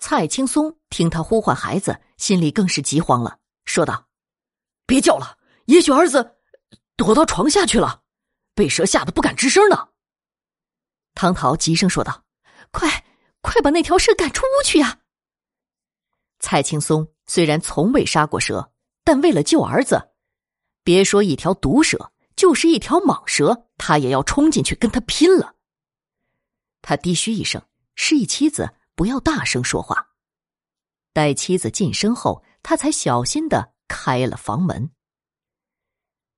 蔡青松听他呼唤孩子，心里更是急慌了，说道：“别叫了，也许儿子躲到床下去了，被蛇吓得不敢吱声呢。”唐桃急声说道：“快，快把那条蛇赶出屋去呀！”蔡青松虽然从未杀过蛇，但为了救儿子，别说一条毒蛇，就是一条蟒蛇，他也要冲进去跟他拼了。他低嘘一声，示意妻子。不要大声说话。待妻子进身后，他才小心的开了房门。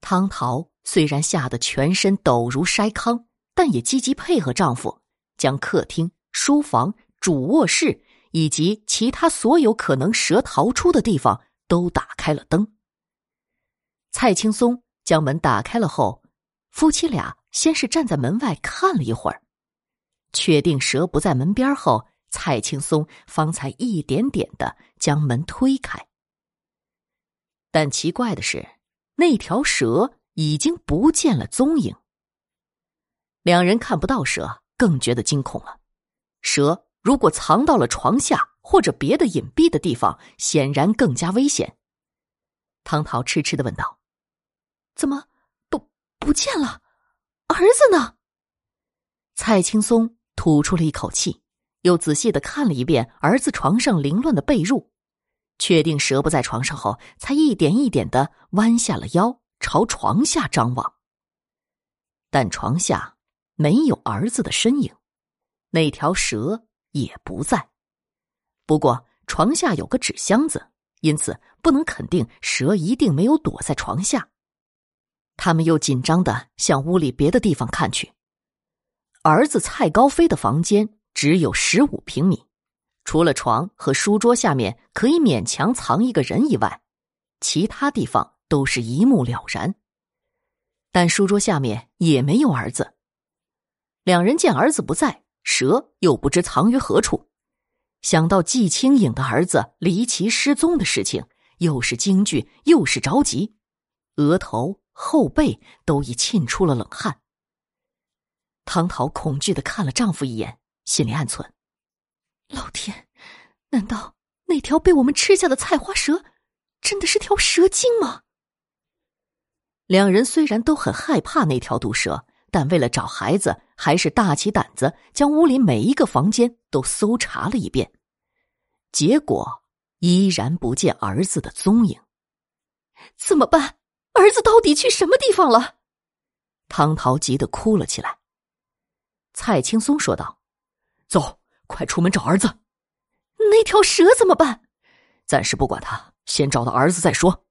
汤桃虽然吓得全身抖如筛糠，但也积极配合丈夫，将客厅、书房、主卧室以及其他所有可能蛇逃出的地方都打开了灯。蔡青松将门打开了后，夫妻俩先是站在门外看了一会儿，确定蛇不在门边后。蔡青松方才一点点的将门推开，但奇怪的是，那条蛇已经不见了踪影。两人看不到蛇，更觉得惊恐了。蛇如果藏到了床下或者别的隐蔽的地方，显然更加危险。汤桃痴痴的问道：“怎么不不见了？儿子呢？”蔡青松吐出了一口气。又仔细的看了一遍儿子床上凌乱的被褥，确定蛇不在床上后，才一点一点的弯下了腰，朝床下张望。但床下没有儿子的身影，那条蛇也不在。不过床下有个纸箱子，因此不能肯定蛇一定没有躲在床下。他们又紧张的向屋里别的地方看去，儿子蔡高飞的房间。只有十五平米，除了床和书桌下面可以勉强藏一个人以外，其他地方都是一目了然。但书桌下面也没有儿子。两人见儿子不在，蛇又不知藏于何处，想到季清影的儿子离奇失踪的事情，又是惊惧又是着急，额头、后背都已沁出了冷汗。汤桃恐惧的看了丈夫一眼。心里暗忖：“老天，难道那条被我们吃下的菜花蛇，真的是条蛇精吗？”两人虽然都很害怕那条毒蛇，但为了找孩子，还是大起胆子，将屋里每一个房间都搜查了一遍。结果依然不见儿子的踪影。怎么办？儿子到底去什么地方了？汤桃急得哭了起来。蔡青松说道。走，快出门找儿子。那条蛇怎么办？暂时不管他，先找到儿子再说。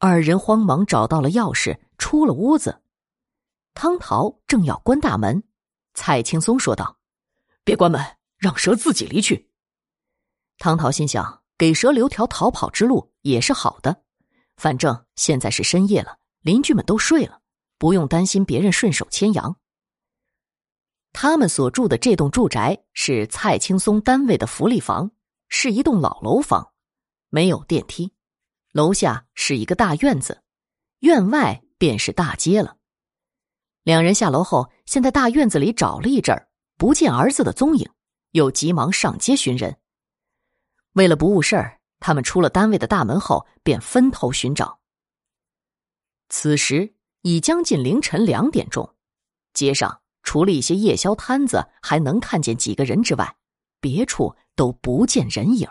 二人慌忙找到了钥匙，出了屋子。汤桃正要关大门，蔡青松说道：“别关门，让蛇自己离去。”汤桃心想，给蛇留条逃跑之路也是好的。反正现在是深夜了，邻居们都睡了，不用担心别人顺手牵羊。他们所住的这栋住宅是蔡青松单位的福利房，是一栋老楼房，没有电梯。楼下是一个大院子，院外便是大街了。两人下楼后，先在大院子里找了一阵儿，不见儿子的踪影，又急忙上街寻人。为了不误事儿，他们出了单位的大门后，便分头寻找。此时已将近凌晨两点钟，街上。除了一些夜宵摊子还能看见几个人之外，别处都不见人影。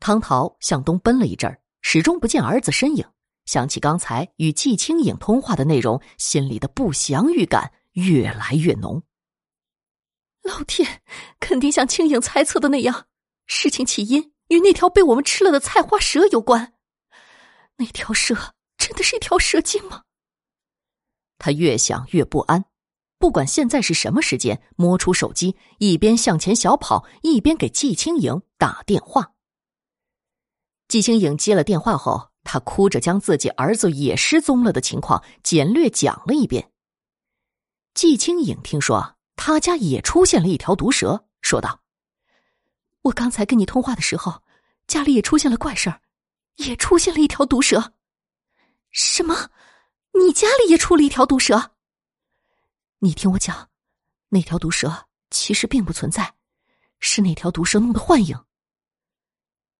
汤桃向东奔了一阵始终不见儿子身影。想起刚才与季清影通话的内容，心里的不祥预感越来越浓。老天，肯定像青影猜测的那样，事情起因与那条被我们吃了的菜花蛇有关。那条蛇真的是一条蛇精吗？他越想越不安。不管现在是什么时间，摸出手机，一边向前小跑，一边给季清影打电话。季清影接了电话后，他哭着将自己儿子也失踪了的情况简略讲了一遍。季清影听说他家也出现了一条毒蛇，说道：“我刚才跟你通话的时候，家里也出现了怪事儿，也出现了一条毒蛇。什么？你家里也出了一条毒蛇？”你听我讲，那条毒蛇其实并不存在，是那条毒蛇弄的幻影。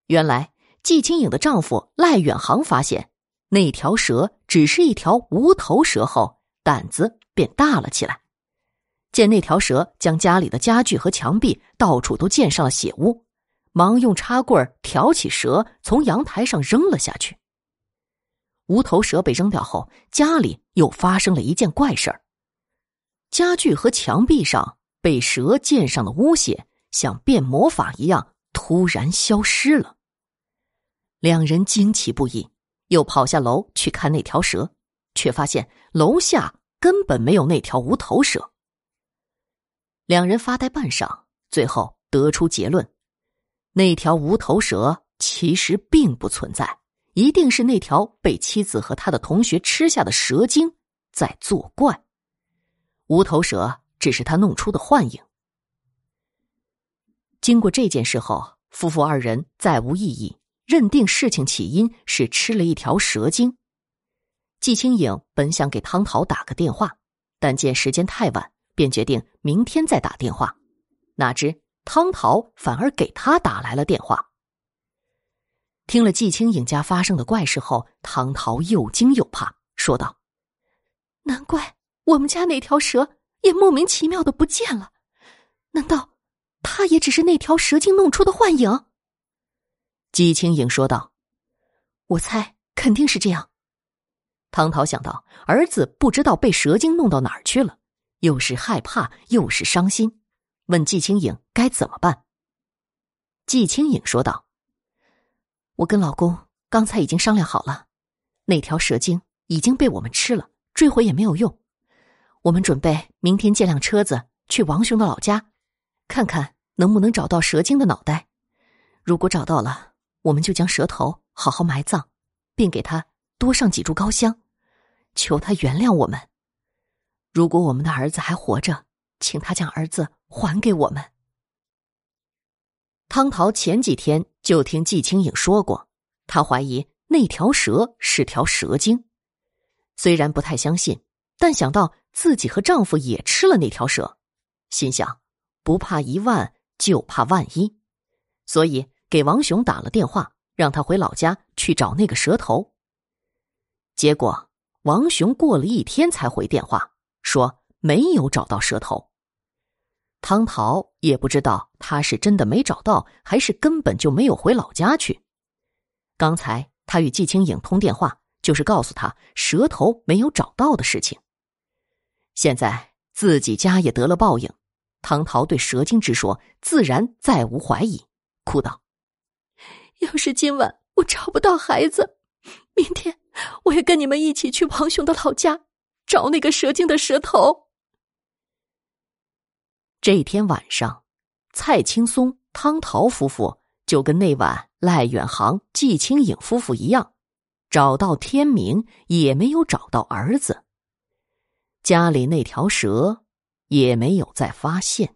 原来季清影的丈夫赖远航发现那条蛇只是一条无头蛇后，胆子便大了起来。见那条蛇将家里的家具和墙壁到处都溅上了血污，忙用插棍挑起蛇，从阳台上扔了下去。无头蛇被扔掉后，家里又发生了一件怪事儿：家具和墙壁上被蛇溅上的污血，像变魔法一样突然消失了。两人惊奇不已，又跑下楼去看那条蛇，却发现楼下根本没有那条无头蛇。两人发呆半晌，最后得出结论：那条无头蛇其实并不存在。一定是那条被妻子和他的同学吃下的蛇精在作怪，无头蛇只是他弄出的幻影。经过这件事后，夫妇二人再无异议，认定事情起因是吃了一条蛇精。季清影本想给汤桃打个电话，但见时间太晚，便决定明天再打电话。哪知汤桃反而给他打来了电话。听了季清影家发生的怪事后，汤桃又惊又怕，说道：“难怪我们家那条蛇也莫名其妙的不见了，难道它也只是那条蛇精弄出的幻影？”季清影说道：“我猜肯定是这样。”唐桃想到儿子不知道被蛇精弄到哪儿去了，又是害怕又是伤心，问季清影该怎么办。季清影说道。我跟老公刚才已经商量好了，那条蛇精已经被我们吃了，追回也没有用。我们准备明天借辆车子去王雄的老家，看看能不能找到蛇精的脑袋。如果找到了，我们就将蛇头好好埋葬，并给他多上几炷高香，求他原谅我们。如果我们的儿子还活着，请他将儿子还给我们。汤桃前几天就听季清影说过，他怀疑那条蛇是条蛇精。虽然不太相信，但想到自己和丈夫也吃了那条蛇，心想不怕一万就怕万一，所以给王雄打了电话，让他回老家去找那个蛇头。结果王雄过了一天才回电话，说没有找到蛇头。汤桃也不知道他是真的没找到，还是根本就没有回老家去。刚才他与季清影通电话，就是告诉他蛇头没有找到的事情。现在自己家也得了报应，汤桃对蛇精之说自然再无怀疑，哭道：“要是今晚我找不到孩子，明天我也跟你们一起去王雄的老家找那个蛇精的蛇头。”这天晚上，蔡青松、汤桃夫妇就跟那晚赖远航、季清影夫妇一样，找到天明也没有找到儿子，家里那条蛇也没有再发现。